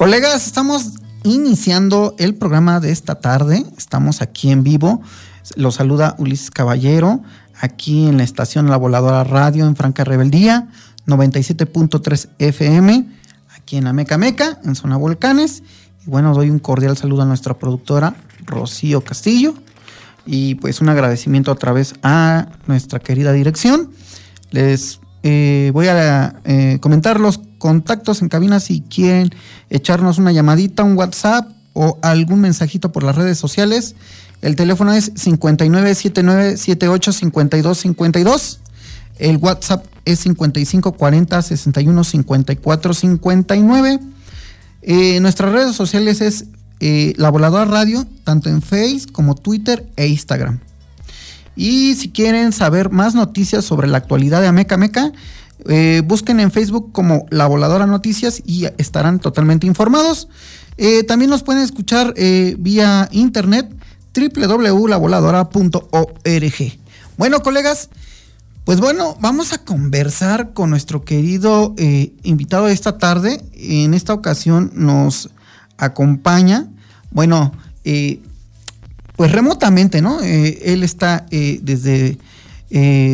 Colegas, estamos iniciando el programa de esta tarde. Estamos aquí en vivo. Los saluda Ulises Caballero, aquí en la estación La Voladora Radio en Franca Rebeldía, 97.3 FM, aquí en la Meca Meca, en Zona Volcanes. Y bueno, doy un cordial saludo a nuestra productora Rocío Castillo. Y pues un agradecimiento otra vez a nuestra querida dirección. Les eh, voy a eh, comentar los contactos en cabina si quieren echarnos una llamadita, un WhatsApp o algún mensajito por las redes sociales. El teléfono es 5979785252. El WhatsApp es 5540 61 54 59. nuestras redes sociales es eh, La Voladora Radio, tanto en Face como Twitter e Instagram. Y si quieren saber más noticias sobre la actualidad de Ameca Meca, eh, busquen en Facebook como La Voladora Noticias y estarán totalmente informados. Eh, también nos pueden escuchar vía internet www.lavoladora.org. Bueno, colegas, pues bueno, vamos a conversar con nuestro querido invitado de esta tarde. En esta ocasión nos acompaña, bueno, eh, pues remotamente, ¿no? Eh, él está eh, desde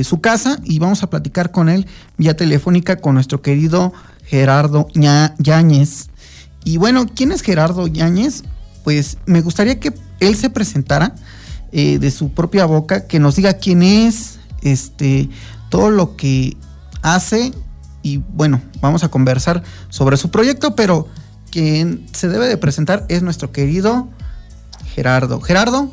su casa y vamos a platicar con él vía telefónica con nuestro querido Gerardo Yáñez. Y bueno, ¿quién es Gerardo Yáñez? Pues me gustaría que él se presentara de su propia boca, que nos diga quién es, este, todo lo que hace y bueno, vamos a conversar sobre su proyecto, pero quien se debe de presentar es nuestro querido Gerardo. Gerardo.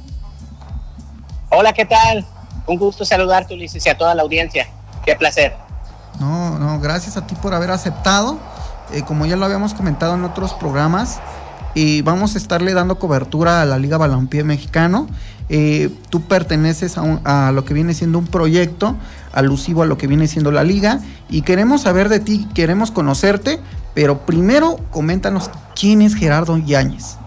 Hola, ¿qué tal? Un gusto saludarte, Ulises, y a toda la audiencia. Qué placer. No, no, gracias a ti por haber aceptado. Eh, como ya lo habíamos comentado en otros programas, y vamos a estarle dando cobertura a la Liga Balompié Mexicano. Eh, tú perteneces a, a, lo que viene siendo un proyecto alusivo a lo que viene siendo la liga y queremos saber de ti, queremos conocerte, pero primero, coméntanos quién es Gerardo Yáñez.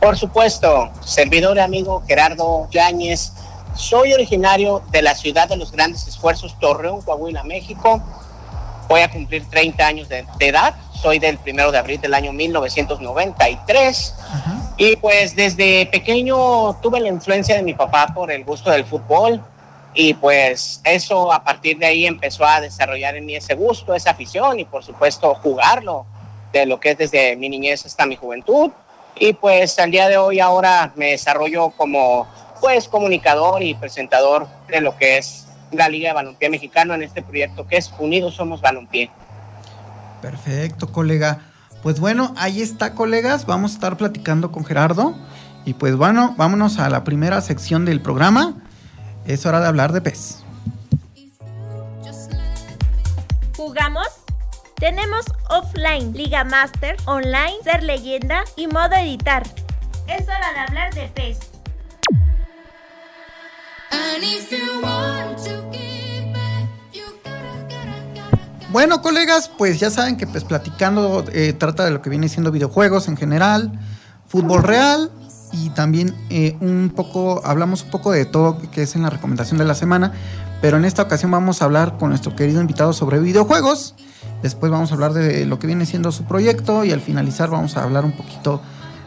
Por supuesto, servidor y amigo Gerardo Yáñez. Soy originario de la ciudad de los grandes esfuerzos, Torreón, Coahuila, México. Voy a cumplir 30 años de, edad. Soy del primero de abril del año 1993. Y pues desde pequeño tuve la influencia de mi papá por el gusto del fútbol. Y pues eso a partir de ahí empezó a desarrollar en mí ese gusto, esa afición y por supuesto jugarlo de lo que es desde mi niñez hasta mi juventud. Y pues al día de hoy ahora me desarrollo como pues comunicador y presentador de lo que es la Liga de Balompié Mexicano en este proyecto que es Unidos Somos Balompié. Perfecto, colega. Pues bueno, ahí está, colegas. Vamos a estar platicando con Gerardo. Y pues bueno, vámonos a la primera sección del programa es hora de hablar de pez. ¿Jugamos? Tenemos offline, Liga Master, online, ser leyenda y modo editar. Es hora de hablar de pez. Bueno, colegas, pues ya saben que pues platicando eh, trata de lo que viene siendo videojuegos en general, fútbol real y también eh, un poco, hablamos un poco de todo que es en la recomendación de la semana, pero en esta ocasión vamos a hablar con nuestro querido invitado sobre videojuegos, después vamos a hablar de lo que viene siendo su proyecto y al finalizar vamos a hablar un poquito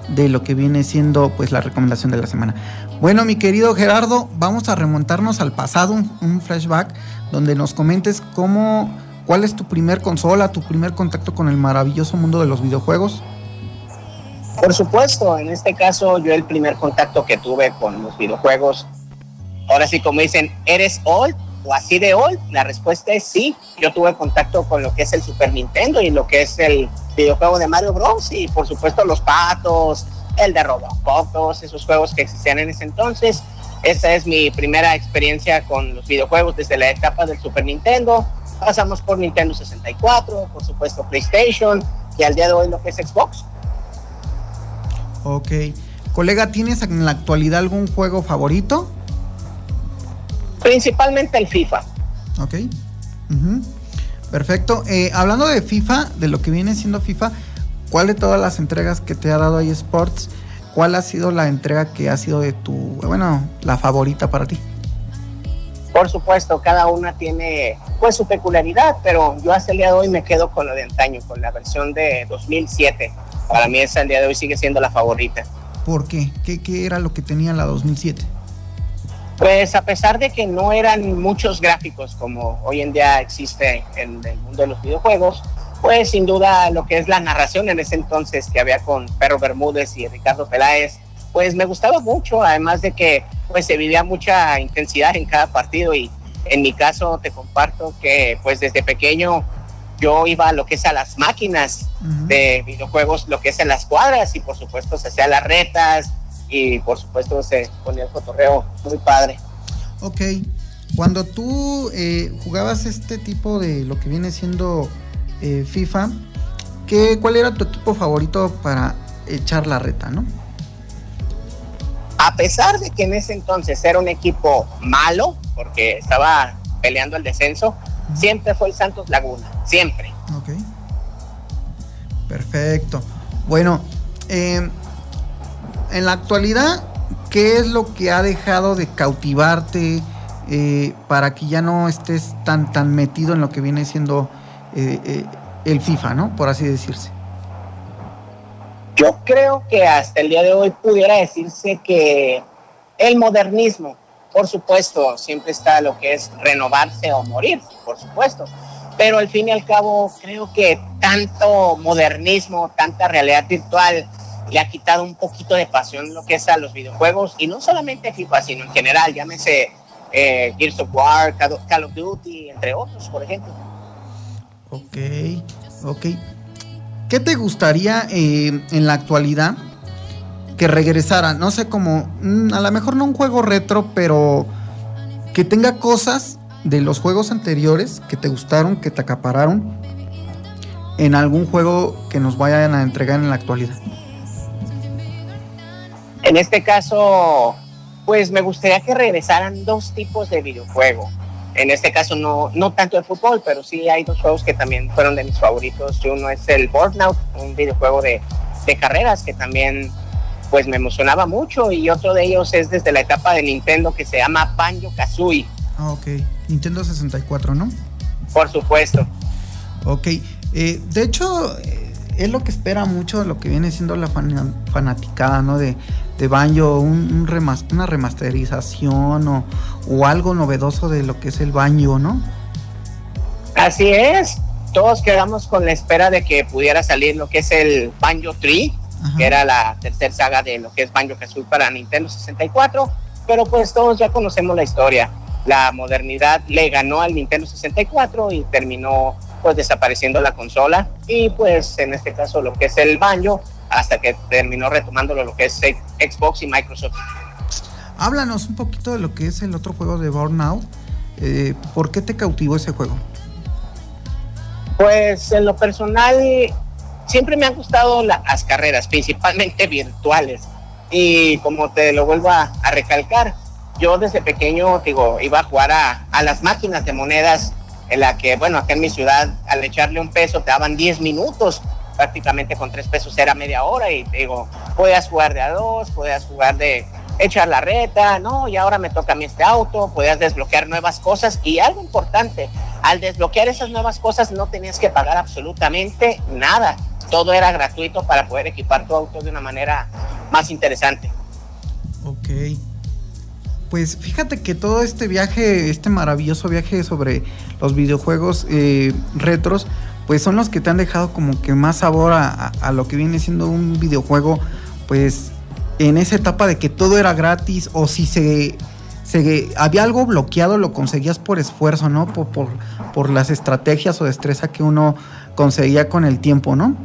de lo que viene siendo pues la recomendación de la semana. Bueno, mi querido Gerardo, vamos a remontarnos al pasado, un, flashback, donde nos comentes cómo, cuál es tu primer consola, tu primer contacto con el maravilloso mundo de los videojuegos. Por supuesto, en este caso yo el primer contacto que tuve con los videojuegos, ahora sí como dicen, ¿eres old o así de old? La respuesta es sí, yo tuve contacto con lo que es el Super Nintendo y lo que es el videojuego de Mario Bros. y por supuesto los patos, el de Robocop, todos esos juegos que existían en ese entonces. Esa es mi primera experiencia con los videojuegos desde la etapa del Super Nintendo. Pasamos por Nintendo 64, por supuesto PlayStation y al día de hoy lo que es Xbox. Ok. Colega, ¿tienes en la actualidad algún juego favorito? Principalmente el FIFA. Ok. Perfecto. Eh, hablando de FIFA, de lo que viene siendo FIFA, ¿cuál de todas las entregas que te ha dado eSports, cuál ha sido la entrega que ha sido de tu, bueno, la favorita para ti? Por supuesto, cada una tiene pues su peculiaridad, pero yo hasta el día de hoy me quedo con lo de antaño, con la versión de 2007. Para mí esa el día de hoy sigue siendo la favorita. ¿Por qué? ¿Qué, qué era lo que tenía la 2007? Pues a pesar de que no eran muchos gráficos como hoy en día existe en el mundo de los videojuegos, pues sin duda lo que es la narración en ese entonces que había con Perro Bermúdez y Ricardo Peláez, pues me gustaba mucho, además de que pues se vivía mucha intensidad en cada partido y en mi caso te comparto que pues desde pequeño yo iba a lo que es a las máquinas de videojuegos, lo que es en las cuadras y por supuesto se hacía las retas, y por supuesto se ponía el cotorreo muy padre. Ok, cuando tú eh, jugabas este tipo de lo que viene siendo eh, FIFA, ¿qué, ¿cuál era tu equipo favorito para echar la reta, no? A pesar de que en ese entonces era un equipo malo, porque estaba peleando el descenso, siempre fue el Santos Laguna, siempre. Ok. Perfecto. Bueno, eh, en la actualidad, ¿qué es lo que ha dejado de cautivarte eh, para que ya no estés tan, tan metido en lo que viene siendo eh, eh, el FIFA, ¿no? Por así decirse. Yo creo que hasta el día de hoy pudiera decirse que el modernismo, por supuesto, siempre está lo que es renovarse o morir, por supuesto. Pero al fin y al cabo, creo que tanto modernismo, tanta realidad virtual, le ha quitado un poquito de pasión lo que es a los videojuegos y no solamente FIFA, sino en general, llámese eh, Gears of War, Call of Duty, entre otros, por ejemplo. Ok, ok. ¿Qué te gustaría eh, en la actualidad que regresara? No sé, como mm, a lo mejor no un juego retro, pero que tenga cosas de los juegos anteriores que te gustaron, que te acapararon en algún juego que nos vayan a entregar en la actualidad. En este caso, pues me gustaría que regresaran dos tipos de videojuego. En este caso no, no tanto de fútbol, pero sí hay dos juegos que también fueron de mis favoritos. Uno es el Burnout, un videojuego de, de carreras que también pues me emocionaba mucho y otro de ellos es desde la etapa de Nintendo que se llama Banjo Kazooie. Ah, ok. Nintendo 64, ¿no? Por supuesto. Ok. Eh, de hecho, es lo que espera mucho de lo que viene siendo la fanaticada, ¿no? De, de Banjo, un, una remasterización o, o, algo novedoso de lo que es el Banjo, ¿no? Así es. Todos quedamos con la espera de que pudiera salir lo que es el Banjo 3, que era la tercera saga de lo que es Banjo Kazooie para Nintendo 64, pero pues todos ya conocemos la historia. La modernidad le ganó al Nintendo 64 y terminó pues desapareciendo la consola y pues en este caso lo que es el baño hasta que terminó retomándolo lo que es Xbox y Microsoft. Háblanos un poquito de lo que es el otro juego de Burnout. Eh, ¿Por qué te cautivó ese juego? Pues en lo personal siempre me han gustado las carreras, principalmente virtuales. Y como te lo vuelvo a, recalcar, yo desde pequeño digo, iba a jugar a, a las máquinas de monedas en la que, bueno, acá en mi ciudad, al echarle un peso te daban 10 minutos, prácticamente con 3 pesos era media hora y digo, podías jugar de a dos, podías jugar de echar la reta, no, y ahora me toca a mí este auto, podías desbloquear nuevas cosas y algo importante, al desbloquear esas nuevas cosas no tenías que pagar absolutamente nada. todo era gratuito para poder equipar tu auto de una manera más interesante. Ok. Pues fíjate que todo este viaje, este maravilloso viaje sobre los videojuegos eh, retros, pues son los que te han dejado como que más sabor a, lo que viene siendo un videojuego, pues en esa etapa de que todo era gratis o si se, se había algo bloqueado lo conseguías por esfuerzo, ¿no? Por, por, por las estrategias o destreza que uno conseguía con el tiempo, ¿no?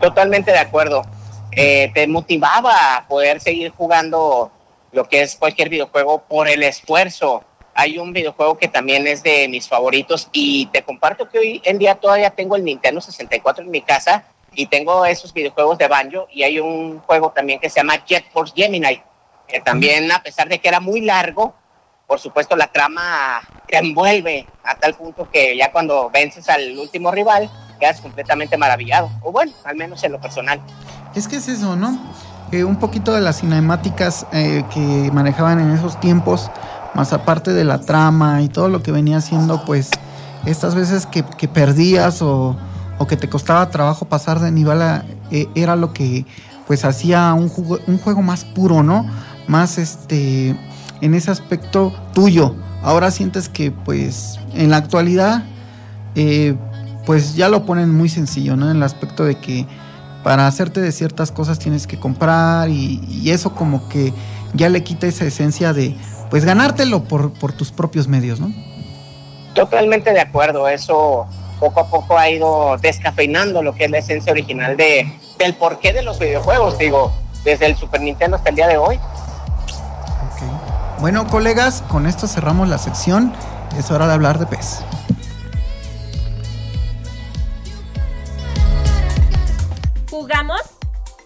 Totalmente de acuerdo. Eh, te motivaba a poder seguir jugando lo que es cualquier videojuego por el esfuerzo. Hay un videojuego que también es de mis favoritos y te comparto que hoy en día todavía tengo el Nintendo 64 en mi casa y tengo esos videojuegos de Banjo y hay un juego también que se llama Jet Force Gemini, que también a pesar de que era muy largo, por supuesto la trama te envuelve a tal punto que ya cuando vences al último rival quedas completamente maravillado, o bueno, al menos en lo personal. Es que es eso, ¿no? Eh, un poquito de las cinemáticas eh, que manejaban en esos tiempos, más aparte de la trama y todo lo que venía haciendo, pues estas veces que, que perdías o, o, que te costaba trabajo pasar de nivel eh, era lo que pues hacía un, jugo, un juego más puro, ¿no? Más este en ese aspecto tuyo. Ahora sientes que pues en la actualidad eh, pues ya lo ponen muy sencillo, ¿no? En el aspecto de que para hacerte de ciertas cosas tienes que comprar y, y eso como que ya le quita esa esencia de pues ganártelo por, por tus propios medios, ¿no? Totalmente de acuerdo, eso poco a poco ha ido descafeinando lo que es la esencia original de, del porqué de los videojuegos, digo, desde el Super Nintendo hasta el día de hoy. Okay. Bueno, colegas, con esto cerramos la sección. Es hora de hablar de PES. ¿Jugamos?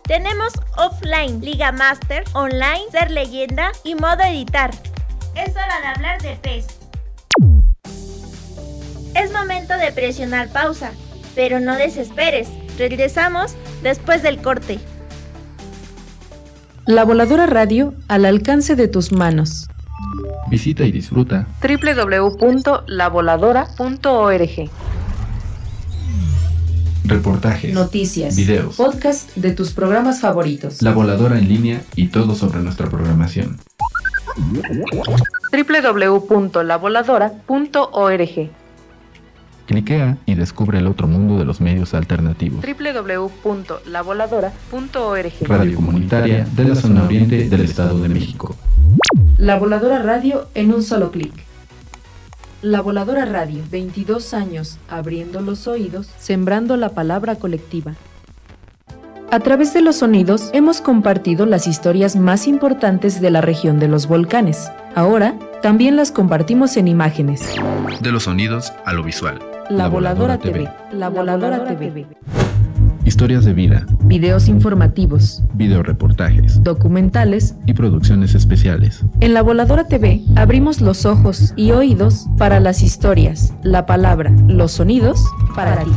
Tenemos offline, Liga Master, online, ser leyenda y modo editar. Es hora de hablar de PES. Es momento de presionar pausa, pero no desesperes. Regresamos después del corte. La voladora radio al alcance de tus manos. Visita y disfruta www.lavoladora.org. Reportajes, noticias, videos, podcast de tus programas favoritos. La voladora en línea y todo sobre nuestra programación. www.lavoladora.org. Cliquea y descubre el otro mundo de los medios alternativos. www.lavoladora.org. Radio comunitaria de la zona oriente del Estado de México. La Voladora Radio en un solo clic. La Voladora Radio, 22 años abriendo los oídos, sembrando la palabra colectiva. A través de los sonidos hemos compartido las historias más importantes de la región de los volcanes. Ahora también las compartimos en imágenes. De los sonidos a lo visual. La, la Voladora, Voladora TV. La Voladora, Voladora TV. TV. Historias de vida. Videos informativos. Videoreportajes. Documentales. Y producciones especiales. En La Voladora TV abrimos los ojos y oídos para las historias, la palabra, los sonidos para, para ti.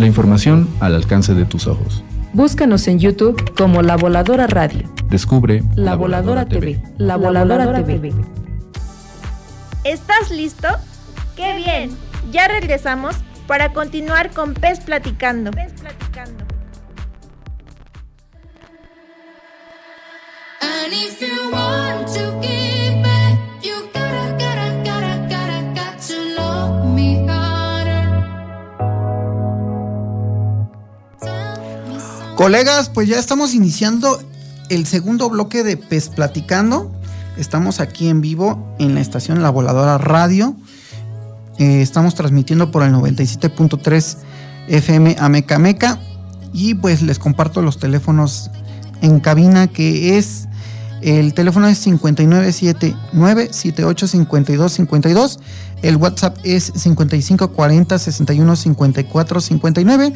La información al alcance de tus ojos. Búscanos en YouTube como La Voladora Radio. Descubre La, la Voladora, Voladora TV. TV. La, la Voladora, Voladora TV. TV. ¿Estás listo? ¡Qué bien! Ya regresamos para continuar con Pez Platicando. Pez Platicando. And if you want to give it, you gotta, gotta, gotta, gotta, got to love me Colegas, pues ya estamos iniciando el segundo bloque de Pez Platicando. Estamos aquí en vivo en la estación La Voladora Radio. Eh, estamos transmitiendo por el 97.3 FM Ameca Meca. Y pues les comparto los teléfonos en cabina que es el teléfono es 5979-785252. El WhatsApp es 5540 61 54 59.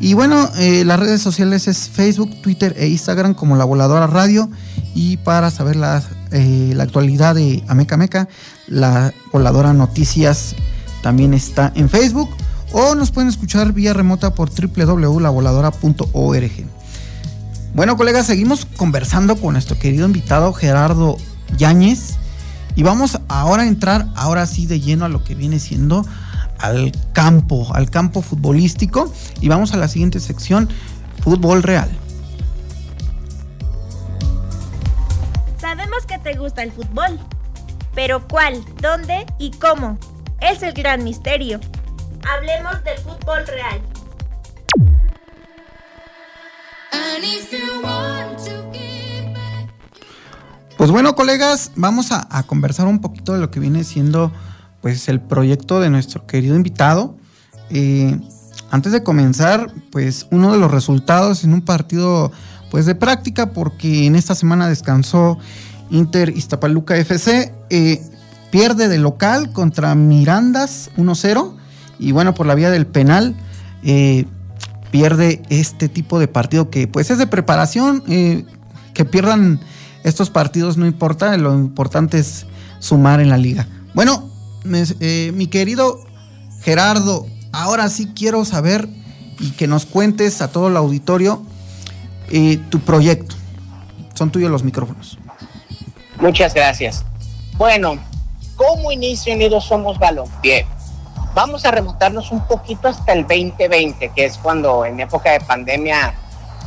Y bueno, eh, las redes sociales es Facebook, Twitter e Instagram como La Voladora Radio. Y para saber la, eh, la actualidad de Ameca Meca, La Voladora Noticias también está en Facebook. O nos pueden escuchar vía remota por www.lavoladora.org. Bueno, colegas, seguimos conversando con nuestro querido invitado Gerardo Yáñez. Y vamos ahora a entrar, ahora sí, de lleno a lo que viene siendo al campo, al campo futbolístico. Y vamos a la siguiente sección, fútbol real. Sabemos que te gusta el fútbol, pero ¿cuál, dónde y cómo? Es el gran misterio. Hablemos del fútbol real. Pues bueno, colegas, vamos a, a, conversar un poquito de lo que viene siendo pues el proyecto de nuestro querido invitado. Eh, antes de comenzar, pues uno de los resultados en un partido pues de práctica, porque en esta semana descansó Inter Iztapaluca FC, eh, pierde de local contra Mirandas 1-0 y bueno, por la vía del penal eh, pierde este tipo de partido que pues es de preparación, eh, que pierdan estos partidos no importa, lo importante es sumar en la liga. Bueno, eh, mi querido Gerardo, ahora sí quiero saber y que nos cuentes a todo el auditorio tu proyecto. Son tuyos los micrófonos. Muchas gracias. Bueno, ¿cómo inicio Unidos Somos Balompié? Vamos a remontarnos un poquito hasta el 2020, que es cuando en época de pandemia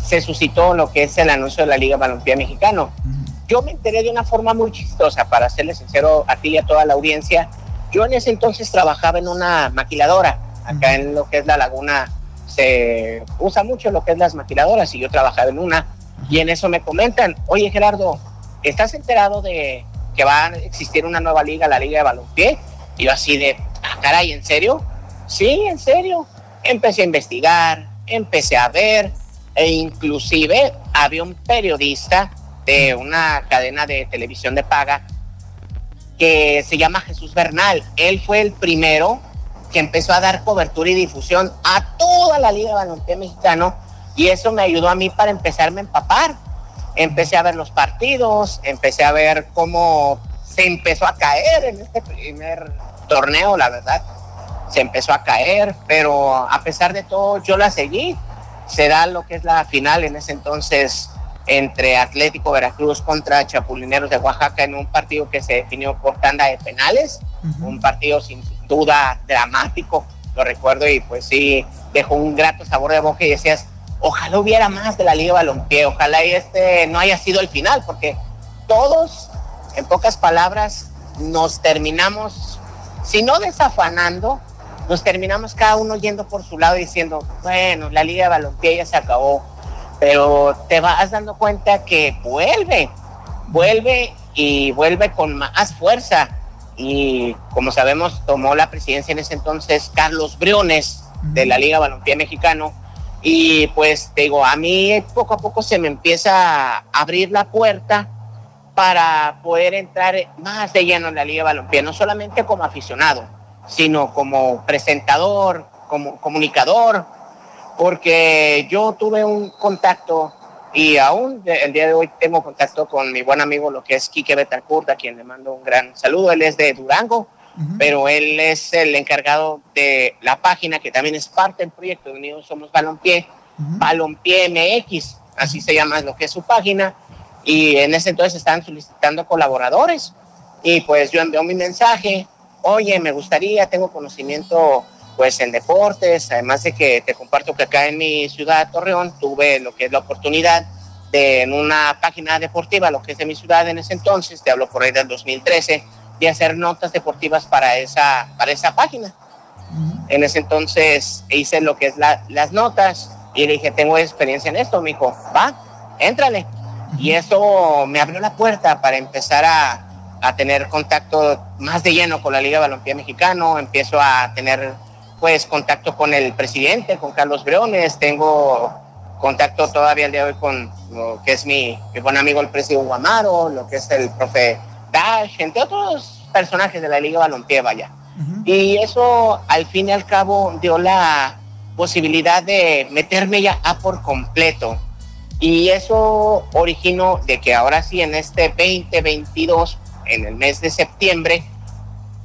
se suscitó lo que es el anuncio de la Liga Balompié Mexicano. Yo me enteré de una forma muy chistosa, para serle sincero a ti y a toda la audiencia. Yo en ese entonces trabajaba en una maquiladora, acá en lo que es la laguna se usa mucho lo que es las maquiladoras y yo trabajaba en una y en eso me comentan, oye Gerardo, ¿estás enterado de que va a existir una nueva liga, la Liga de Balompié? Y yo así de, ah, caray, ¿en serio? Sí, en serio. Empecé a investigar, empecé a ver, e inclusive había un periodista de una cadena de televisión de paga que se llama Jesús Bernal. Él fue el primero que empezó a dar cobertura y difusión a toda la Liga de Balompié Mexicano y eso me ayudó a mí para empezarme a empapar. Empecé a ver los partidos, empecé a ver cómo se empezó a caer en este primer torneo, la verdad. Se empezó a caer, pero a pesar de todo yo la seguí. Se da lo que es la final en ese entonces entre Atlético Veracruz contra Chapulineros de Oaxaca en un partido que se definió por tanda de penales, uh -huh. un partido sin duda dramático, lo recuerdo y pues sí, dejó un grato sabor de boca y decías, ojalá hubiera más de la Liga Balompié, ojalá y este no haya sido el final, porque todos, en pocas palabras, nos terminamos, si no desafanando, nos terminamos cada uno yendo por su lado diciendo, bueno, la Liga de Balompié ya se acabó, pero te vas dando cuenta que vuelve, vuelve y vuelve con más fuerza. Y como sabemos, tomó la presidencia en ese entonces Carlos Briones de la Liga Balompié Mexicano. Y pues digo, a mí poco a poco se me empieza a abrir la puerta para poder entrar más de lleno en la Liga Balompié, no solamente como aficionado, sino como presentador, como comunicador, porque yo tuve un contacto y aún el día de hoy tengo contacto con mi buen amigo, lo que es Quique Betancourt, a quien le mando un gran saludo. Él es de Durango, uh -huh. pero él es el encargado de la página que también es parte del proyecto de Unidos Somos Balompié, uh -huh. Balompié MX, así se llama lo que es su página. Y en ese entonces están solicitando colaboradores. Y pues yo envío mi mensaje, oye, me gustaría, tengo conocimiento pues en deportes, además de que te comparto que acá en mi ciudad, Torreón, tuve lo que es la oportunidad de en una página deportiva, lo que es de mi ciudad en ese entonces, te hablo por ahí del 2013, de hacer notas deportivas para esa, para esa página. Uh -huh. En ese entonces hice lo que es la, las notas y le dije, tengo experiencia en esto, me dijo, va, éntrale. Uh -huh. Y eso me abrió la puerta para empezar a, a tener contacto más de lleno con la Liga de Balompié Mexicano, empiezo a tener pues contacto con el presidente, con Carlos Briones, tengo contacto todavía el día de hoy con lo que es mi, mi buen amigo el presidente Guamaro, lo que es el profe Dash, entre otros personajes de la Liga Balompié, vaya. Uh -huh. Y eso al fin y al cabo dio la posibilidad de meterme ya a por completo. Y eso originó de que ahora sí en este 2022, en el mes de septiembre,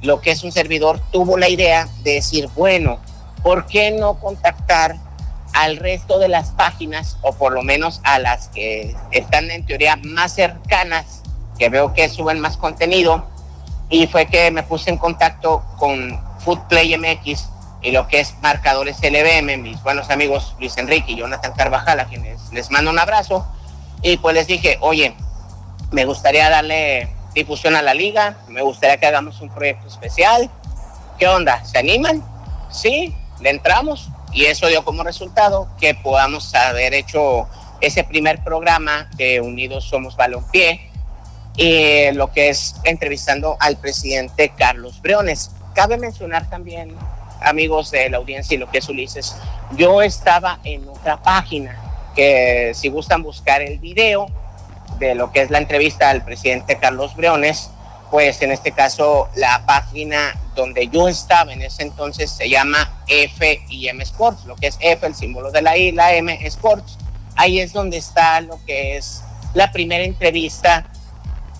lo que es un servidor tuvo la idea de decir, bueno, ¿por qué no contactar al resto de las páginas o por lo menos a las que están en teoría más cercanas, que veo que suben más contenido? Y fue que me puse en contacto con Foodplay MX y lo que es marcadores LBM, mis buenos amigos Luis Enrique y Jonathan Carvajal, a quienes les mando un abrazo. Y pues les dije, oye, me gustaría darle difusión a la liga, me gustaría que hagamos un proyecto especial. ¿Qué onda? ¿Se animan? Sí, le entramos y eso dio como resultado que podamos haber hecho ese primer programa de Unidos Somos Balompié, y lo que es entrevistando al presidente Carlos Briones. Cabe mencionar también, amigos de la audiencia y lo que es Ulises, yo estaba en otra página que si gustan buscar el video de lo que es la entrevista al presidente Carlos Briones, pues en este caso la página donde yo estaba en ese entonces se llama F y M Sports, lo que es F, el símbolo de la I, la M Sports. Ahí es donde está lo que es la primera entrevista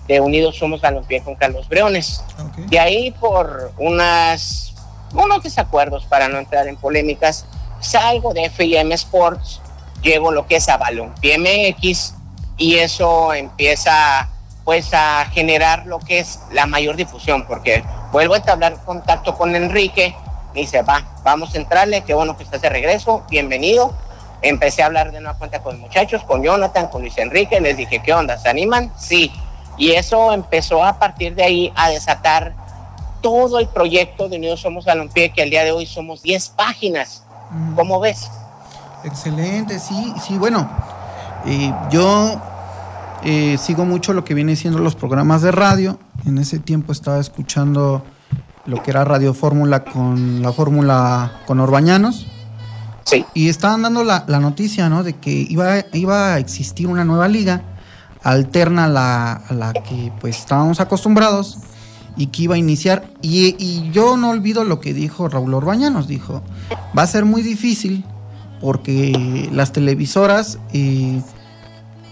de Unidos Somos Balompié con Carlos Briones. De ahí por unas, unos desacuerdos para no entrar en polémicas, salgo de FM Sports, llego lo que es a Balompié MX y eso empieza pues a generar lo que es la mayor difusión, porque vuelvo a entablar contacto con Enrique, me dice, va, vamos a entrarle, qué bueno que estás de regreso, bienvenido. Empecé a hablar de nueva cuenta con muchachos, con Jonathan, con Luis Enrique, les dije, ¿qué onda? ¿Se animan? Sí. Y eso empezó a partir de ahí a desatar todo el proyecto de Unidos Somos Balompié, que al día de hoy somos 10 páginas. ¿Cómo ves? Excelente, sí, sí, bueno, eh, yo eh, sigo mucho lo que viene siendo los programas de radio. En ese tiempo estaba escuchando lo que era Radio Fórmula con la Fórmula con Orbañanos. Sí. Y estaban dando la, la noticia, ¿no? De que iba, iba a existir una nueva liga alterna a la, que pues estábamos acostumbrados y que iba a iniciar. Y, y yo no olvido lo que dijo Raúl Orbañanos. Dijo, va a ser muy difícil porque las televisoras... eh,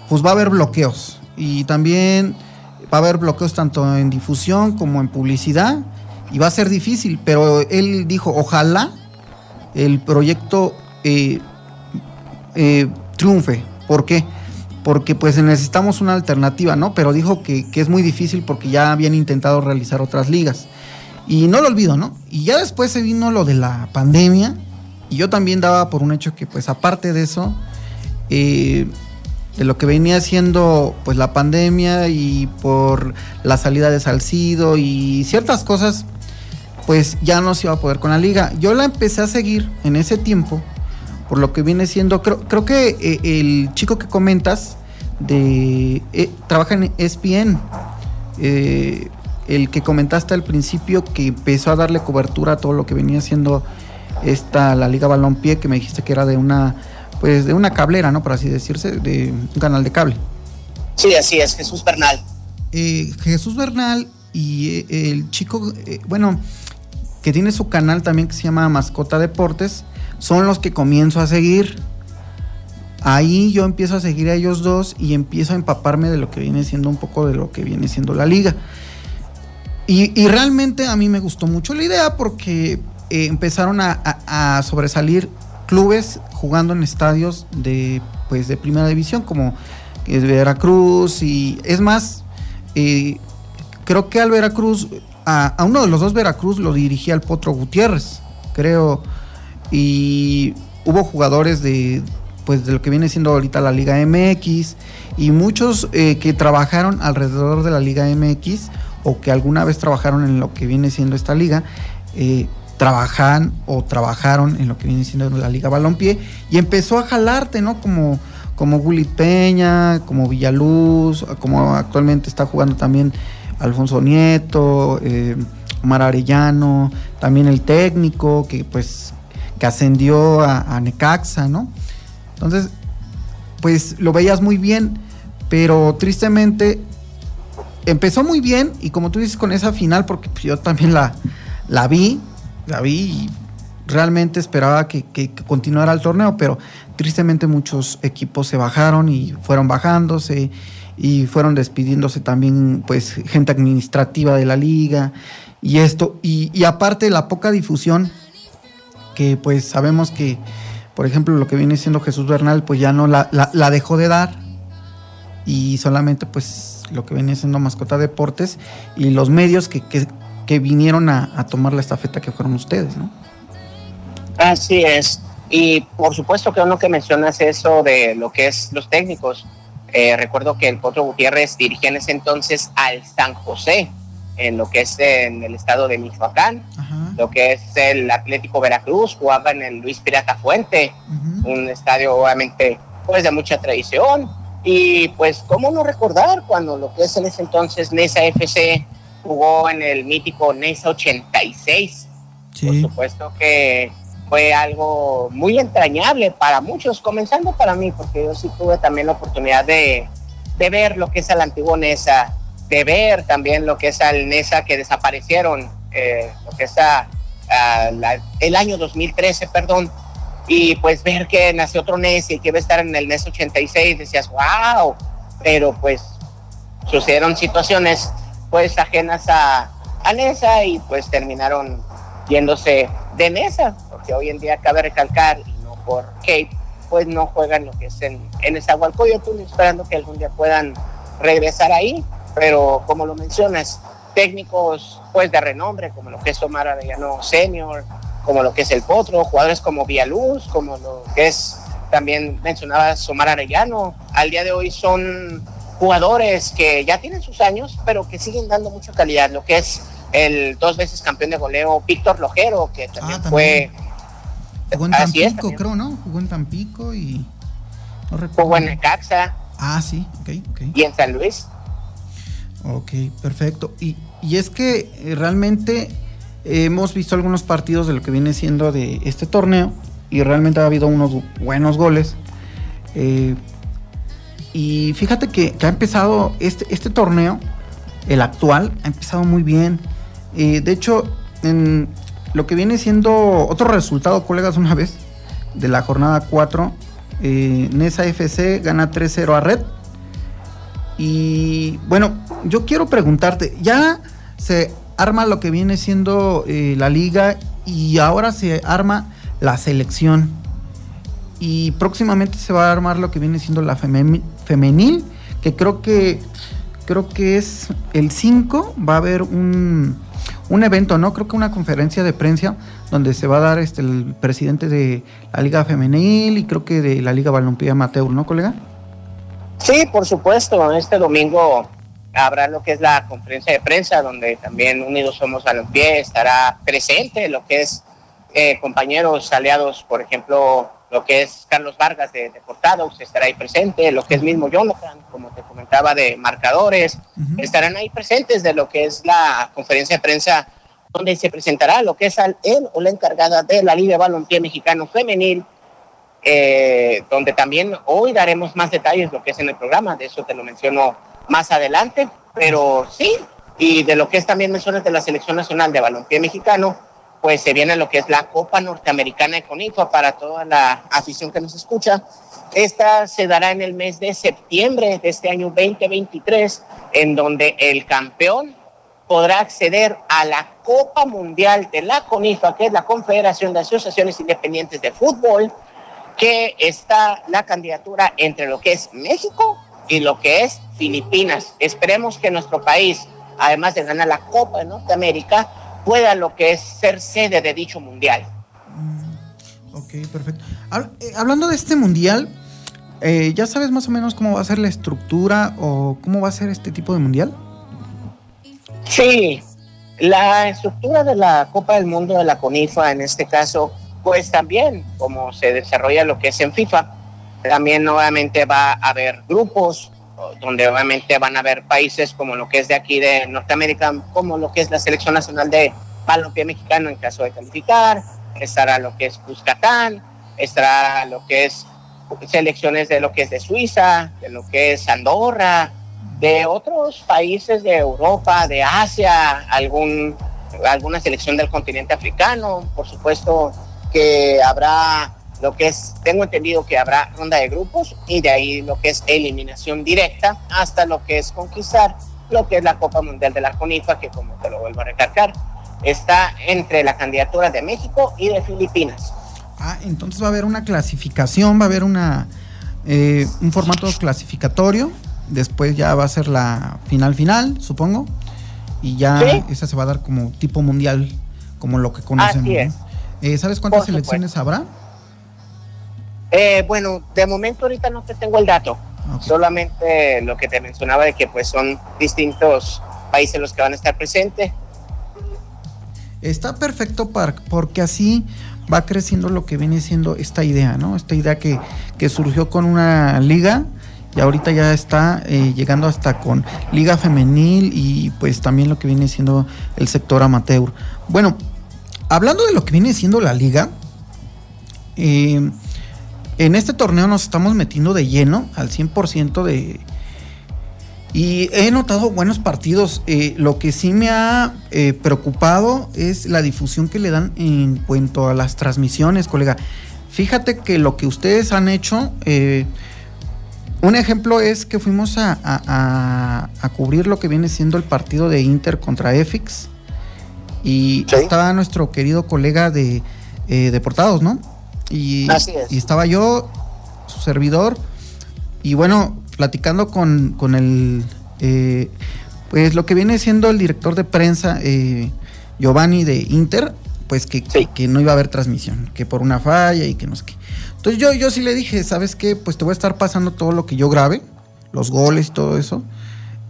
pues va a haber bloqueos. Y también va a haber bloqueos tanto en difusión como en publicidad. Y va a ser difícil, pero él dijo, ojalá el proyecto eh, eh, triunfe. ¿Por qué? Porque pues necesitamos una alternativa, ¿no? Pero dijo que, que es muy difícil porque ya habían intentado realizar otras ligas. Y no lo olvido, ¿no? Y ya después se vino lo de la pandemia. Y yo también daba por un hecho que pues aparte de eso... Eh, de lo que venía siendo pues la pandemia y por la salida de Salcido y ciertas cosas, pues ya no se iba a poder con la liga. Yo la empecé a seguir en ese tiempo, por lo que viene siendo, creo, creo que eh, el chico que comentas de eh, trabaja en ESPN, eh, el que comentaste al principio que empezó a darle cobertura a todo lo que venía siendo esta la Liga Balompié, que me dijiste que era de una pues de una cablera, ¿no? Por así decirse, de un canal de cable. Sí, así es, Jesús Bernal. Eh, Jesús Bernal y el chico, bueno, que tiene su canal también que se llama Mascota Deportes, son los que comienzo a seguir. Ahí yo empiezo a seguir a ellos dos y empiezo a empaparme de lo que viene siendo un poco de lo que viene siendo la liga. Y, y realmente a mí me gustó mucho la idea porque eh, empezaron a, a, sobresalir clubes jugando en estadios de pues de primera división como es Veracruz y es más eh, creo que al Veracruz a, a, uno de los dos Veracruz lo dirigía el Potro Gutiérrez creo y hubo jugadores de pues de lo que viene siendo ahorita la Liga MX y muchos eh, que trabajaron alrededor de la Liga MX o que alguna vez trabajaron en lo que viene siendo esta liga eh, trabajan o trabajaron en lo que viene siendo la Liga Balompié y empezó a jalarte, ¿no? Como, como Peña, como Villaluz, como actualmente está jugando también Alfonso Nieto, eh, Omar Arellano, también el técnico que pues que ascendió a, Necaxa, ¿no? Entonces, pues lo veías muy bien, pero tristemente empezó muy bien y como tú dices con esa final, porque yo también la, la vi, la vi y realmente esperaba que, que, que, continuara el torneo, pero tristemente muchos equipos se bajaron y fueron bajándose y fueron despidiéndose también pues gente administrativa de la liga y esto y, y aparte la poca difusión que pues sabemos que por ejemplo lo que viene siendo Jesús Bernal pues ya no la, la, dejó de dar y solamente pues lo que viene siendo Mascota Deportes y los medios que, que, que vinieron a, a, tomar la estafeta que fueron ustedes, ¿no? Así es. Y por supuesto que uno que mencionas eso de lo que es los técnicos. Eh, recuerdo que el Potro Gutiérrez dirigía en ese entonces al San José, en lo que es en el estado de Michoacán, lo que es el Atlético Veracruz, jugaba en el Luis Pirata Fuente, un estadio obviamente pues de mucha tradición. Y pues, ¿cómo no recordar cuando lo que es en ese entonces Nesa FC jugó en el mítico Nesa 86? Por supuesto que fue algo muy entrañable para muchos, comenzando para mí, porque yo sí tuve también la oportunidad de, de ver lo que es el antiguo NESA, de ver también lo que es al NESA que desaparecieron, eh, lo que es el año 2013, perdón, y pues ver que nació otro NES y que iba a estar en el NES 86, decías, wow, pero pues sucedieron situaciones pues ajenas a, a NESA y pues terminaron yéndose de NESA que hoy en día cabe recalcar, y no por Kate, pues no juegan lo que es en, en Estuve esperando que algún día puedan regresar ahí, pero como lo mencionas, técnicos pues de renombre, como lo que es Omar Arellano Senior, como lo que es el Potro, jugadores como Villaluz, como lo que es también mencionaba Omar Arellano, al día de hoy son jugadores que ya tienen sus años, pero que siguen dando mucha calidad, lo que es el dos veces campeón de goleo Víctor Lojero, que también. Ah, fue Jugó en Tampico, creo, ¿no? Jugó en Tampico y. No recuerdo. Jugó en Necaxa. Ah, sí, ok, ok. Y en San Luis. Ok, perfecto. Y, y es que eh, realmente hemos visto algunos partidos de lo que viene siendo de este torneo y realmente ha habido unos buenos goles. Eh, y fíjate que, ha empezado este, este torneo, el actual, ha empezado muy bien. Eh, de hecho, en, lo que viene siendo otro resultado, colegas, una vez, de la jornada 4, eh, Nesa FC gana 3-0 a Red. Y bueno, yo quiero preguntarte, ya se arma lo que viene siendo eh, la liga y ahora se arma la selección. Y próximamente se va a armar lo que viene siendo la femenil, que creo que creo que es el 5, va a haber un un evento, ¿no? Creo que una conferencia de prensa donde se va a dar este el presidente de la Liga Femenil y creo que de la Liga Balompié Amateur, ¿no, colega? Sí, por supuesto. Este domingo habrá lo que es la conferencia de prensa donde también Unidos Somos Balompié estará presente, lo que es eh, compañeros aliados, por ejemplo, lo que es Carlos Vargas de, Deportados estará ahí presente, lo que es mismo Jonathan, como te comentaba, de marcadores, estarán ahí presentes de lo que es la conferencia de prensa donde se presentará lo que es él o la encargada de la Liga de Balompié Mexicano Femenil, eh, donde también hoy daremos más detalles lo que es en el programa, de eso te lo menciono más adelante, pero sí, y de lo que es también menciones de la Selección Nacional de Balompié Mexicano, pues se viene lo que es la Copa Norteamericana de Conifa para toda la afición que nos escucha. Esta se dará en el mes de septiembre de este año 2023, en donde el campeón podrá acceder a la Copa Mundial de la CONIFA, que es la Confederación de Asociaciones Independientes de Fútbol, que está la candidatura entre lo que es México y lo que es Filipinas. Esperemos que nuestro país, además de ganar la Copa de Norteamérica, pueda lo que es ser sede de dicho mundial. Mm, ok, perfecto. Eh, hablando de este mundial, eh, ¿ya sabes más o menos cómo va a ser la estructura o cómo va a ser este tipo de mundial? Sí, la estructura de la Copa del Mundo de la CONIFA en este caso, pues también como se desarrolla lo que es en FIFA, también nuevamente va a haber grupos donde obviamente van a haber países como lo que es de aquí de Norteamérica, como lo que es la selección nacional de balompié mexicano en caso de calificar, estará lo que es Cuscatán, estará lo que es selecciones de lo que es de Suiza, de lo que es Andorra, de otros países de Europa, de Asia, algún, alguna selección del continente africano, por supuesto que habrá lo que es, tengo entendido que habrá ronda de grupos y de ahí lo que es eliminación directa hasta lo que es conquistar lo que es la Copa Mundial de la CONIFA, que como te lo vuelvo a recalcar, está entre la candidatura de México y de Filipinas. Ah, entonces va a haber una clasificación, va a haber una eh, un formato clasificatorio, después ya va a ser la final final, supongo, y ya esa se va a dar como tipo mundial, como lo que conocemos. Eh, ¿Sabes cuántas elecciones habrá? Eh, bueno, de momento ahorita no te tengo el dato. Solamente lo que te mencionaba de que pues son distintos países los que van a estar presentes. Está perfecto para, porque así va creciendo lo que viene siendo esta idea, ¿no? Esta idea que, que surgió con una liga y ahorita ya está eh, llegando hasta con liga femenil y pues también lo que viene siendo el sector amateur. Bueno, hablando de lo que viene siendo la liga, eh, en este torneo nos estamos metiendo de lleno al 100% de... Y he notado buenos partidos. Eh, lo que sí me ha eh, preocupado es la difusión que le dan en cuanto a las transmisiones, colega. Fíjate que lo que ustedes han hecho, un ejemplo es que fuimos a, a, cubrir lo que viene siendo el partido de Inter contra EFIX. Y estaba nuestro querido colega de Deportados, ¿no? Y, estaba yo, su servidor, y bueno, platicando con, con el, eh, pues lo que viene siendo el director de prensa, eh, Giovanni de Inter, pues que, que, no iba a haber transmisión, que por una falla y que no sé qué. Entonces yo, yo sí le dije, ¿sabes qué? Pues te voy a estar pasando todo lo que yo grabe, los goles y todo eso,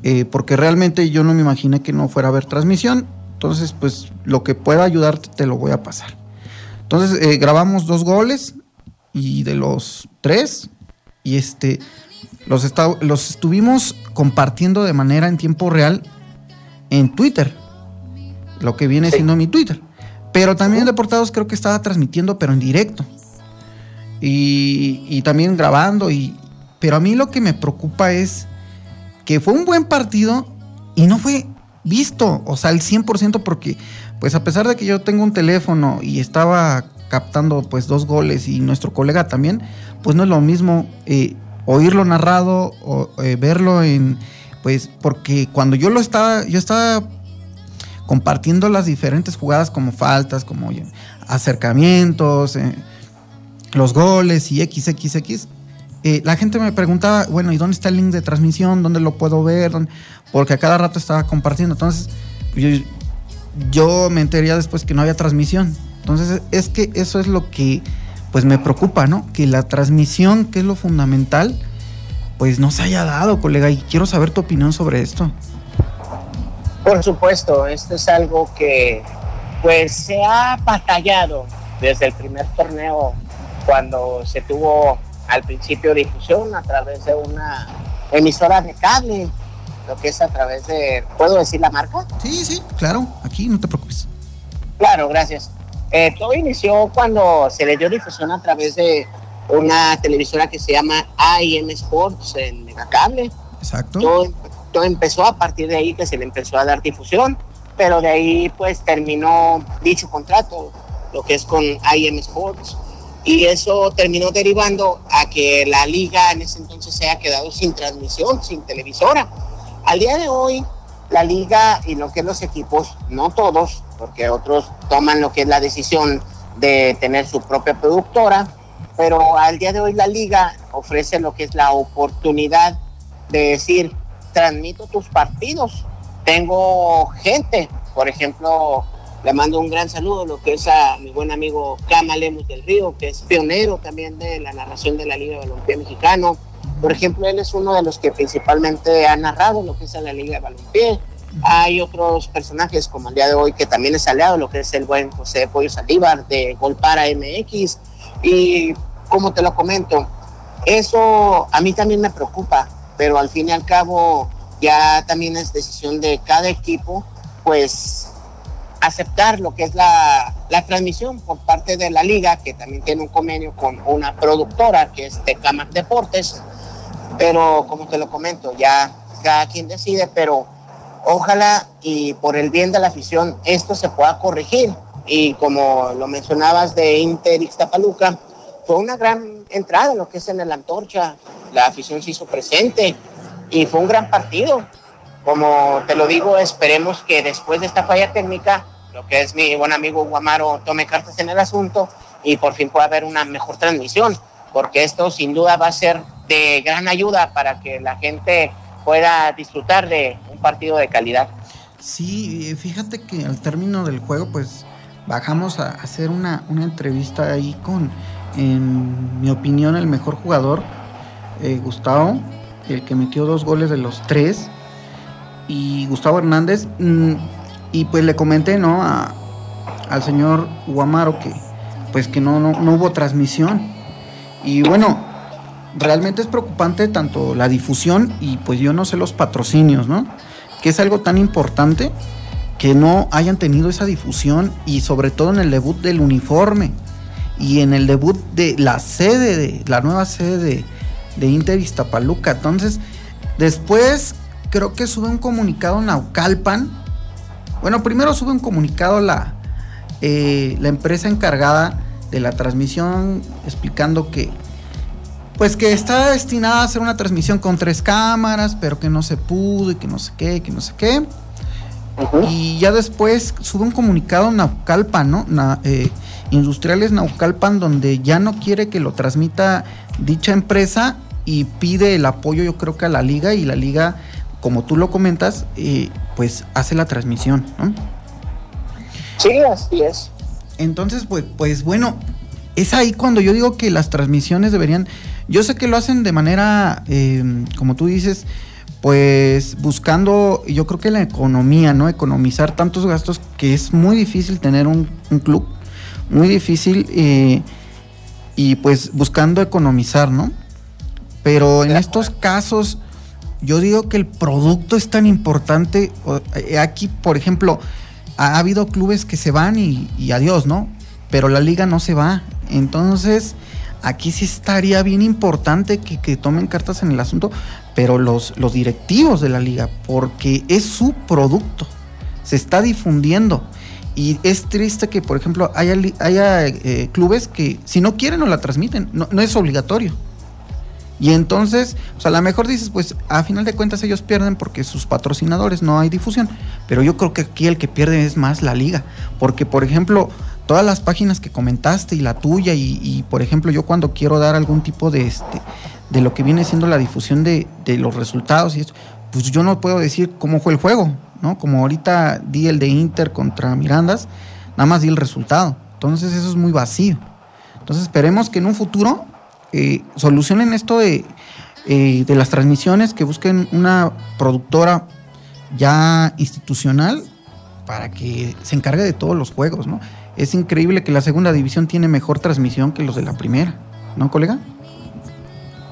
eh, porque realmente yo no me imaginé que no fuera a haber transmisión. Entonces, pues lo que pueda ayudarte te lo voy a pasar. Entonces eh, grabamos dos goles y de los tres, y este, los, los estuvimos compartiendo de manera en tiempo real en Twitter, lo que viene siendo mi Twitter. Pero también Deportados creo que estaba transmitiendo, pero en directo. Y, y, también grabando. Y, pero a mí lo que me preocupa es que fue un buen partido y no fue visto, o sea, al 100% porque pues a pesar de que yo tengo un teléfono y estaba captando pues dos goles y nuestro colega también, pues no es lo mismo eh, oírlo narrado o eh, verlo en, pues porque cuando yo lo estaba, yo estaba compartiendo las diferentes jugadas como faltas, como acercamientos, eh, los goles y XXX. La gente me preguntaba, bueno, ¿y dónde está el link de transmisión? ¿Dónde lo puedo ver? Porque a cada rato estaba compartiendo. Entonces, yo, yo me enteré después que no había transmisión. Entonces es que eso es lo que pues me preocupa, ¿no? Que la transmisión, que es lo fundamental, pues no se haya dado, colega, y quiero saber tu opinión sobre esto. Por supuesto, esto es algo que pues se ha batallado desde el primer torneo cuando se tuvo al principio difusión a través de una emisora de cable lo que es a través de... ¿Puedo decir la marca? Sí, sí, claro, aquí no te preocupes. Claro, gracias. Eh, todo inició cuando se le dio difusión a través de una televisora que se llama AIM Sports en Megacable. Exacto. Todo, todo, empezó a partir de ahí que se le empezó a dar difusión, pero de ahí pues terminó dicho contrato, lo que es con AIM Sports. Y eso terminó derivando a que la liga en ese entonces se haya quedado sin transmisión, sin televisora. Al día de hoy, la liga y lo que es los equipos, no todos, porque otros toman lo que es la decisión de tener su propia productora, pero al día de hoy la liga ofrece lo que es la oportunidad de decir, transmito tus partidos. Tengo gente, por ejemplo, le mando un gran saludo, lo que es a mi buen amigo Cama Lemos del Río, que es pionero también de la narración de la Liga de Balompié Mexicano. Por ejemplo, él es uno de los que principalmente ha narrado lo que es la Liga de Balompié. Hay otros personajes como el día de hoy que también es aliado, lo que es el buen José Pollo Saldívar de Golpara MX. Y como te lo comento, eso a mí también me preocupa, pero al fin y al cabo ya también es decisión de cada equipo, pues aceptar lo que es la, la, transmisión por parte de la liga, que también tiene un convenio con una productora que es Tecamac Deportes, pero como te lo comento, ya cada quien decide, pero ojalá y por el bien de la afición esto se pueda corregir. Y como lo mencionabas de Inter Ixtapaluca, fue una gran entrada lo que es en el Antorcha, la afición se hizo presente y fue un gran partido. Como te lo digo, esperemos que después de esta falla técnica, lo que es mi buen amigo Guamaro tome cartas en el asunto y por fin pueda haber una mejor transmisión, porque esto sin duda va a ser de gran ayuda para que la gente pueda disfrutar de un partido de calidad. Sí, fíjate que al término del juego, pues bajamos a hacer una, una entrevista ahí con, en mi opinión, el mejor jugador, eh, Gustavo, el que metió dos goles de los tres, y Gustavo Hernández, mm, y pues le comenté, ¿no? A, al señor Guamaro que pues que no, no, no hubo transmisión. Y bueno, realmente es preocupante tanto la difusión y pues yo no sé los patrocinios, ¿no? Que es algo tan importante que no hayan tenido esa difusión y sobre todo en el debut del uniforme y en el debut de la sede, de la nueva sede de, de Inter Iztapaluca. Entonces, después creo que sube un comunicado Naucalpan. Bueno, primero sube un comunicado la, eh, la empresa encargada de la transmisión explicando que pues que está destinada a hacer una transmisión con tres cámaras, pero que no se pudo y que no sé qué, que no sé qué. Y ya después sube un comunicado Naucalpan, ¿no? Eh, Industriales Naucalpan, donde ya no quiere que lo transmita dicha empresa y pide el apoyo, yo creo que a la liga, y la liga, como tú lo comentas, eh, pues hace la transmisión, ¿no? Sí, así es. Entonces, pues, pues bueno, es ahí cuando yo digo que las transmisiones deberían, yo sé que lo hacen de manera, eh, como tú dices, pues buscando, yo creo que la economía, ¿no? Economizar tantos gastos que es muy difícil tener un, un club, muy difícil, eh, y pues buscando economizar, ¿no? Pero en estos casos, yo digo que el producto es tan importante. Eh, aquí, por ejemplo, ha habido clubes que se van y, y, adiós, ¿no? Pero la liga no se va. Entonces, aquí sí estaría bien importante que, tomen cartas en el asunto, pero los, los, directivos de la liga, porque es su producto, se está difundiendo. Y es triste que, por ejemplo, haya, haya eh, clubes que si no quieren no la transmiten, no, no es obligatorio. Y entonces, o sea, a lo mejor dices, pues a final de cuentas ellos pierden porque sus patrocinadores no hay difusión. Pero yo creo que aquí el que pierde es más la liga. Porque, por ejemplo, todas las páginas que comentaste y la tuya, y, por ejemplo, yo cuando quiero dar algún tipo de este de lo que viene siendo la difusión de, de los resultados y esto, pues yo no puedo decir cómo fue el juego, ¿no? Como ahorita di el de Inter contra Mirandas, nada más di el resultado. Entonces eso es muy vacío. Entonces esperemos que en un futuro eh, solucionen esto de, eh, de las transmisiones, que busquen una productora ya institucional para que se encargue de todos los juegos, ¿no? Es increíble que la segunda división tiene mejor transmisión que los de la primera, ¿no, colega?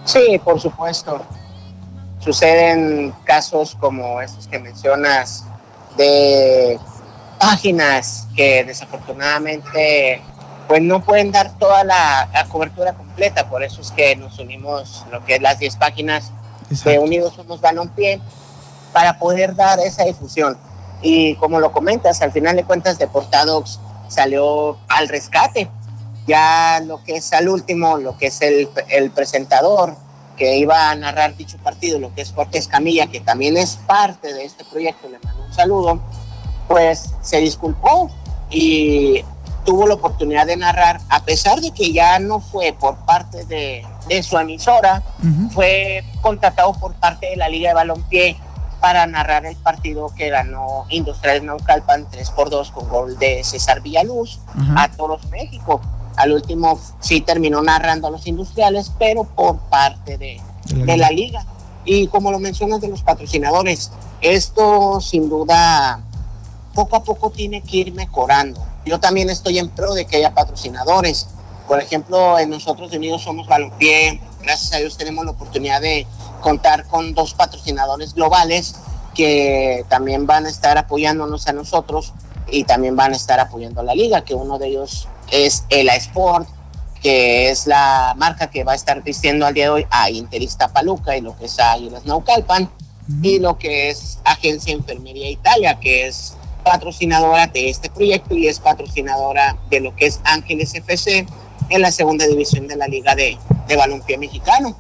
Sí, por supuesto. Suceden casos como esos que mencionas de páginas que desafortunadamente pues no pueden dar toda la, la, cobertura completa, por eso es que nos unimos lo que es las 10 páginas Exacto. de Unidos Somos Balompié para poder dar esa difusión. Y como lo comentas, al final de cuentas Deportadox salió al rescate. Ya lo que es al último, lo que es el, el presentador que iba a narrar dicho partido, lo que es Jorge Escamilla, que también es parte de este proyecto, le mando un saludo, pues se disculpó y tuvo la oportunidad de narrar, a pesar de que ya no fue por parte de, de su emisora, uh -huh. fue contratado por parte de la Liga de Balompié para narrar el partido que ganó Industriales Naucalpan 3 por 2 con gol de César Villaluz uh -huh. a Toros México. Al último sí terminó narrando a los industriales, pero por parte de, de, la, de la liga. Y como lo mencionas de los patrocinadores, esto sin duda poco a poco tiene que ir mejorando. Yo también estoy en pro de que haya patrocinadores. Por ejemplo, en nosotros de Unidos Somos Balompié, gracias a Dios tenemos la oportunidad de contar con dos patrocinadores globales que también van a estar apoyándonos a nosotros y también van a estar apoyando a la liga, que uno de ellos es el Sport, que es la marca que va a estar vistiendo al día de hoy a Interista Paluca y lo que es Águilas Naucalpan, uh -huh. y lo que es Agencia Enfermería Italia, que es patrocinadora de este proyecto y es patrocinadora de lo que es Ángeles FC en la segunda división de la Liga de, de Balompié Mexicano.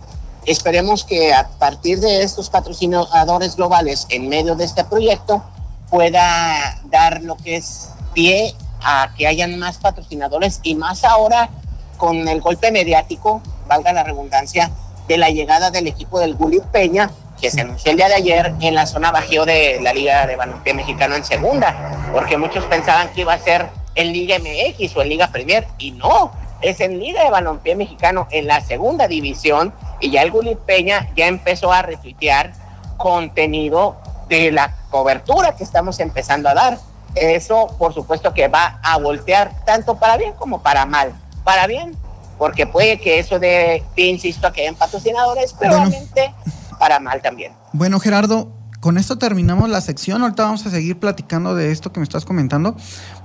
Esperemos que a partir de estos patrocinadores globales en medio de este proyecto pueda dar lo que es pie a que hayan más patrocinadores y más ahora con el golpe mediático, valga la redundancia, de la llegada del equipo del Gullit Peña, que se anunció el día de ayer en la zona bajío de la Liga de Balompié Mexicano en segunda, porque muchos pensaban que iba a ser en Liga MX o en Liga Premier. Y no, es en Liga de Balompié Mexicano en la segunda división. Y ya el Gulit Peña ya empezó a retuitear contenido de la cobertura que estamos empezando a dar. Eso, por supuesto, que va a voltear tanto para bien como para mal. Para bien, porque puede que eso de, insisto, a que hayan patrocinadores, pero obviamente para mal también. Bueno, Gerardo, con esto terminamos la sección. Ahorita vamos a seguir platicando de esto que me estás comentando.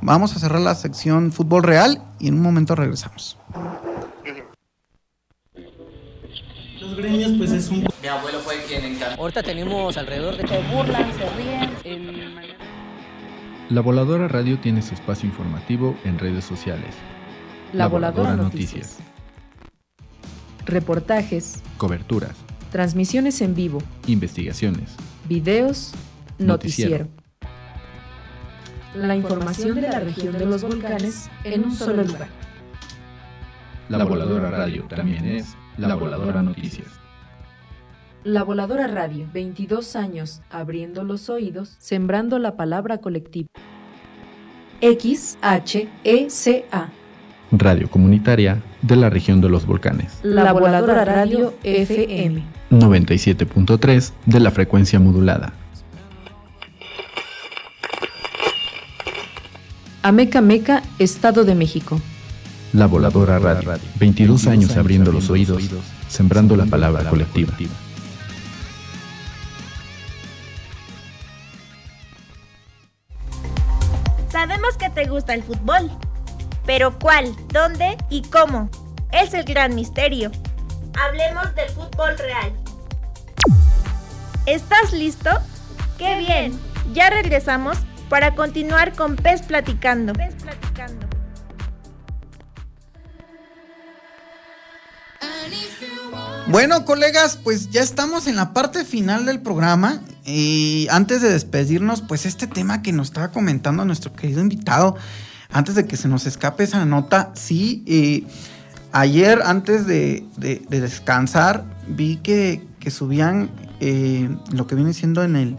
Vamos a cerrar la sección fútbol real y en un momento regresamos. Los gremios, pues es un. Mi abuelo fue quien encantó. Ahorita tenemos alrededor de. Se burlan, se ríen. La Voladora Radio tiene su espacio informativo en redes sociales. La, Voladora, Noticias. Reportajes. Coberturas. Transmisiones en vivo. Investigaciones. Videos. Noticiero. La información de la región de los volcanes en un solo lugar. La Voladora Radio también es La Voladora Noticias. La Voladora Radio, 22 años abriendo los oídos, sembrando la palabra colectiva. XHECA. Radio comunitaria de la región de los volcanes. La Voladora Radio FM. 97.3 de la frecuencia modulada. Ameca Meca, Estado de México. La Voladora Radio. 22 años abriendo los oídos, sembrando la palabra colectiva. Sabemos que te gusta el fútbol, pero ¿cuál, dónde y cómo? Es el gran misterio. Hablemos del fútbol real. ¿Estás listo? ¡Qué bien! Ya regresamos para continuar con Pez Platicando. Pez Platicando. Bueno, colegas, pues ya estamos en la parte final del programa. Y antes de despedirnos, pues este tema que nos estaba comentando nuestro querido invitado, antes de que se nos escape esa nota, sí, eh, ayer antes de, descansar, vi que, subían eh, lo que viene siendo en el,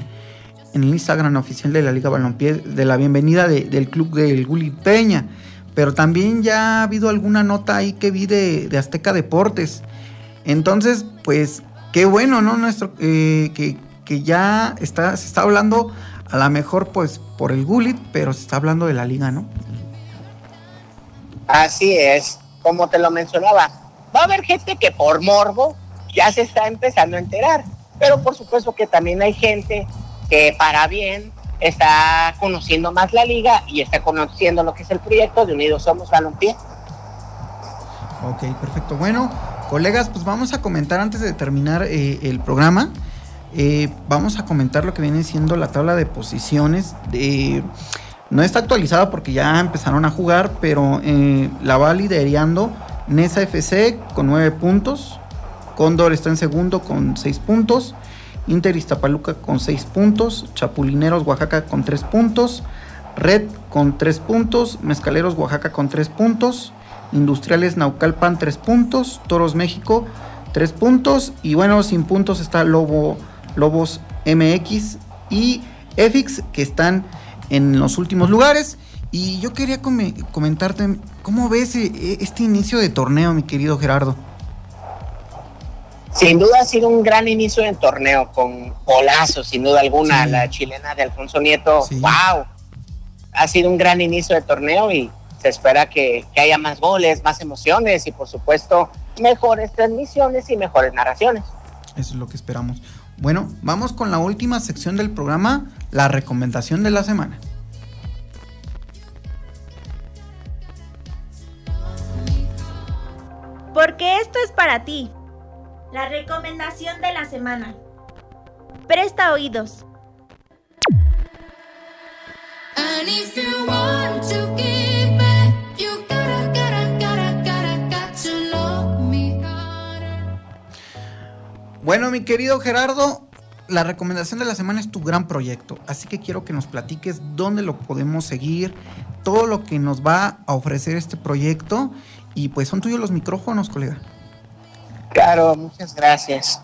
Instagram oficial de la Liga Balompié de la bienvenida del club del Guli Peña. Pero también ya ha habido alguna nota ahí que vi de, Azteca Deportes. Entonces, pues, qué bueno, ¿no? Nuestro, eh, que, que, ya está, se está hablando a lo mejor pues por el Gulit, pero se está hablando de la liga, ¿no? Así es, como te lo mencionaba, va a haber gente que por morbo ya se está empezando a enterar, pero por supuesto que también hay gente que para bien está conociendo más la liga y está conociendo lo que es el proyecto de Unidos Somos Balompié. Ok, perfecto. Bueno, colegas, pues vamos a comentar antes de terminar eh, el programa. Eh, vamos a comentar lo que viene siendo la tabla de posiciones. De, no está actualizada porque ya empezaron a jugar, pero eh, la va liderando Nesa FC con 9 puntos. Cóndor está en segundo con 6 puntos. Inter Iztapaluca con 6 puntos, Chapulineros Oaxaca con 3 puntos, Red con 3 puntos, Mezcaleros Oaxaca con 3 puntos, Industriales Naucalpan 3 puntos, Toros México 3 puntos y bueno, sin puntos está Lobo, Lobos MX y EFIX que están en los últimos lugares. Y yo quería comentarte, ¿cómo ves eh, este inicio de torneo, mi querido Gerardo? Sin duda ha sido un gran inicio en torneo, con golazo, sin duda alguna. La chilena de Alfonso Nieto, wow. Ha sido un gran inicio de torneo y se espera que, haya más goles, más emociones y por supuesto mejores transmisiones y mejores narraciones. Eso es lo que esperamos. Bueno, vamos con la última sección del programa, la recomendación de la semana. Porque esto es para ti. La recomendación de la semana. Presta oídos. Bueno, mi querido Gerardo, la recomendación de la semana es tu gran proyecto, así que quiero que nos platiques dónde lo podemos seguir, todo lo que nos va a ofrecer este proyecto y pues son tuyos los micrófonos, colega. Claro, muchas gracias.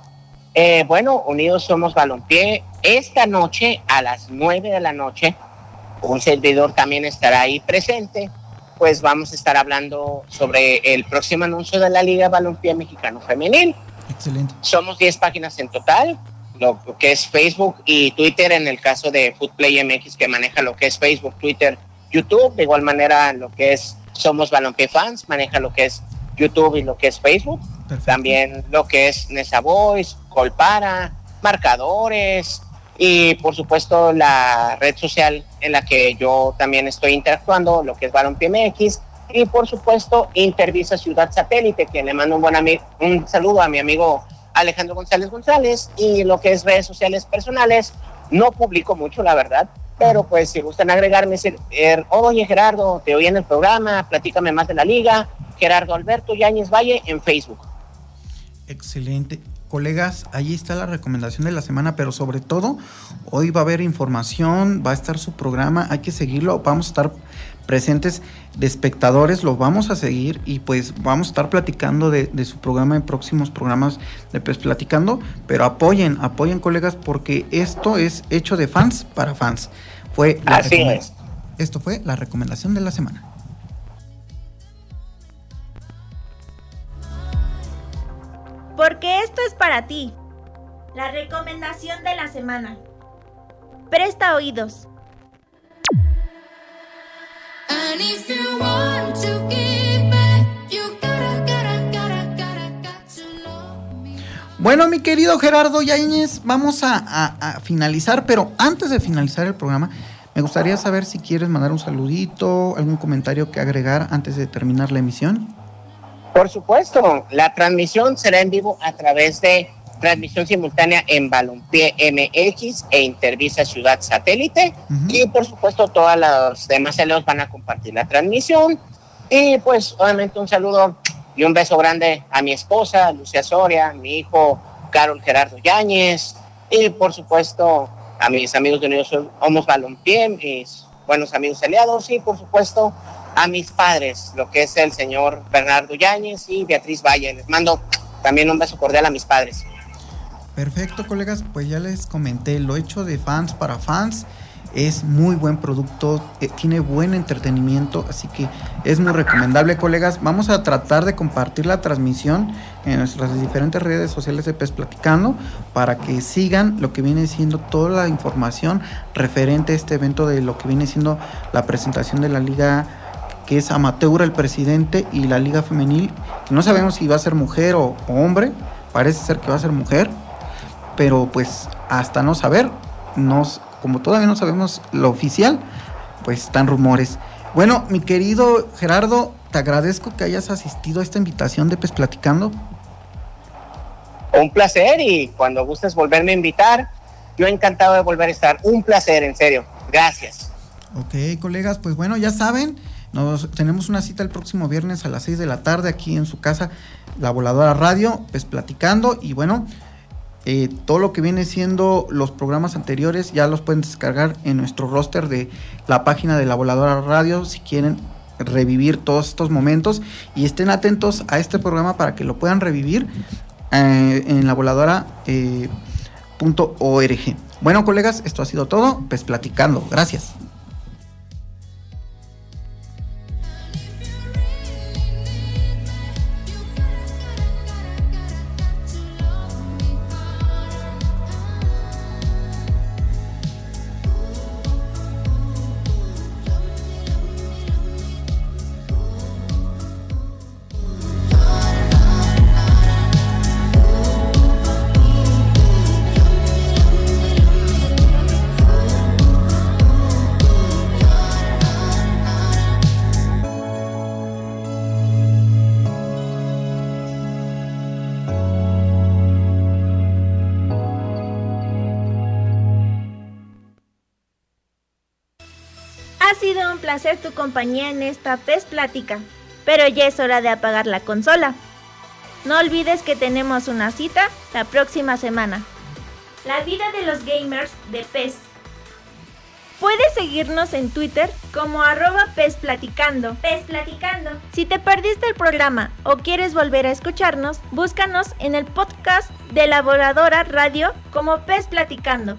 Eh, bueno, Unidos Somos Balompié, esta noche a las 9 de la noche un servidor también estará ahí presente, pues vamos a estar hablando sobre el próximo anuncio de la Liga Balompié Mexicano Femenil. Excelente. Somos 10 páginas en total, lo que es Facebook y Twitter en el caso de Footplay MX que maneja lo que es Facebook, Twitter, YouTube, de igual manera lo que es Somos Balompié Fans maneja lo que es YouTube y lo que es Facebook, también lo que es Nesa Voice, Colpara, marcadores y por supuesto la red social en la que yo también estoy interactuando, lo que es Balompié MX y por supuesto Intervisa Ciudad Satélite, que le mando un, buen un saludo a mi amigo Alejandro González González y lo que es redes sociales personales. No publico mucho, la verdad, pero pues si gustan agregarme, decir, er, oye Gerardo, te oí en el programa, platícame más de la liga, Gerardo Alberto Yáñez Valle en Facebook. Excelente. Colegas, ahí está la recomendación de la semana, pero sobre todo, hoy va a haber información, va a estar su programa, hay que seguirlo, vamos a estar presentes de espectadores, lo vamos a seguir y pues vamos a estar platicando de, su programa en próximos programas de pues Platicando, pero apoyen, apoyen colegas porque esto es hecho de fans para fans. Fue Así es. Esto fue la recomendación de la semana. Porque esto es para ti. La recomendación de la semana. Presta oídos. Bueno, mi querido Gerardo Yáñez, vamos a, finalizar, pero antes de finalizar el programa, me gustaría saber si quieres mandar un saludito, algún comentario que agregar antes de terminar la emisión. Por supuesto, la transmisión será en vivo a través de transmisión simultánea en Balompié MX e Intervisa Ciudad Satélite. Y por supuesto, todas las demás aliados van a compartir la transmisión. Y pues, obviamente, un saludo y un beso grande a mi esposa, Lucia Soria, mi hijo, Carol Gerardo Yáñez. Y por supuesto, a mis amigos de Unidos Homos Balompié, mis buenos amigos aliados. Y por supuesto, a mis padres, lo que es el señor Bernardo Yáñez y Beatriz Valle. Les mando también un beso cordial a mis padres. Perfecto, colegas, pues ya les comenté, lo hecho de fans para fans es muy buen producto, eh, tiene buen entretenimiento, así que es muy recomendable, colegas. Vamos a tratar de compartir la transmisión en nuestras diferentes redes sociales de PES Platicando para que sigan lo que viene siendo toda la información referente a este evento de lo que viene siendo la presentación de la liga que es amateur el presidente y la liga femenil, no sabemos si va a ser mujer o hombre, parece ser que va a ser mujer pero pues hasta no saber, nos, como todavía no sabemos lo oficial, pues están rumores. Bueno, mi querido Gerardo, te agradezco que hayas asistido a esta invitación de Pes Platicando. Un placer y cuando gustes volverme a invitar, yo encantado de volver a estar. Un placer, en serio. Gracias. Ok, colegas, pues bueno, ya saben, nos tenemos una cita el próximo viernes a las 6 de la tarde aquí en su casa, La Voladora Radio, pues platicando y bueno, eh, todo lo que viene siendo los programas anteriores ya los pueden descargar en nuestro roster de la página de la Voladora Radio si quieren revivir todos estos momentos y estén atentos a este programa para que lo puedan revivir eh, en la voladora.org. Eh, bueno, colegas, esto ha sido todo. Pues platicando. Gracias. Hacer tu compañía en esta PES Plática, pero ya es hora de apagar la consola. No olvides que tenemos una cita la próxima semana. La vida de los gamers de PES. Puedes seguirnos en Twitter como arroba PES Platicando. PES Platicando. Si te perdiste el programa o quieres volver a escucharnos, búscanos en el podcast de la Voladora Radio como PES Platicando.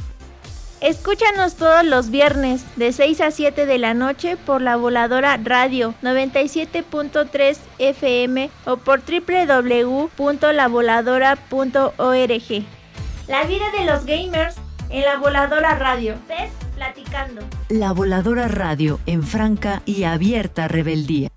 Escúchanos todos los viernes de 6 a 7 de la noche por la voladora radio 97.3 FM o por www.lavoladora.org. La vida de los gamers en la voladora radio. PES Platicando. La Voladora Radio en franca y abierta rebeldía.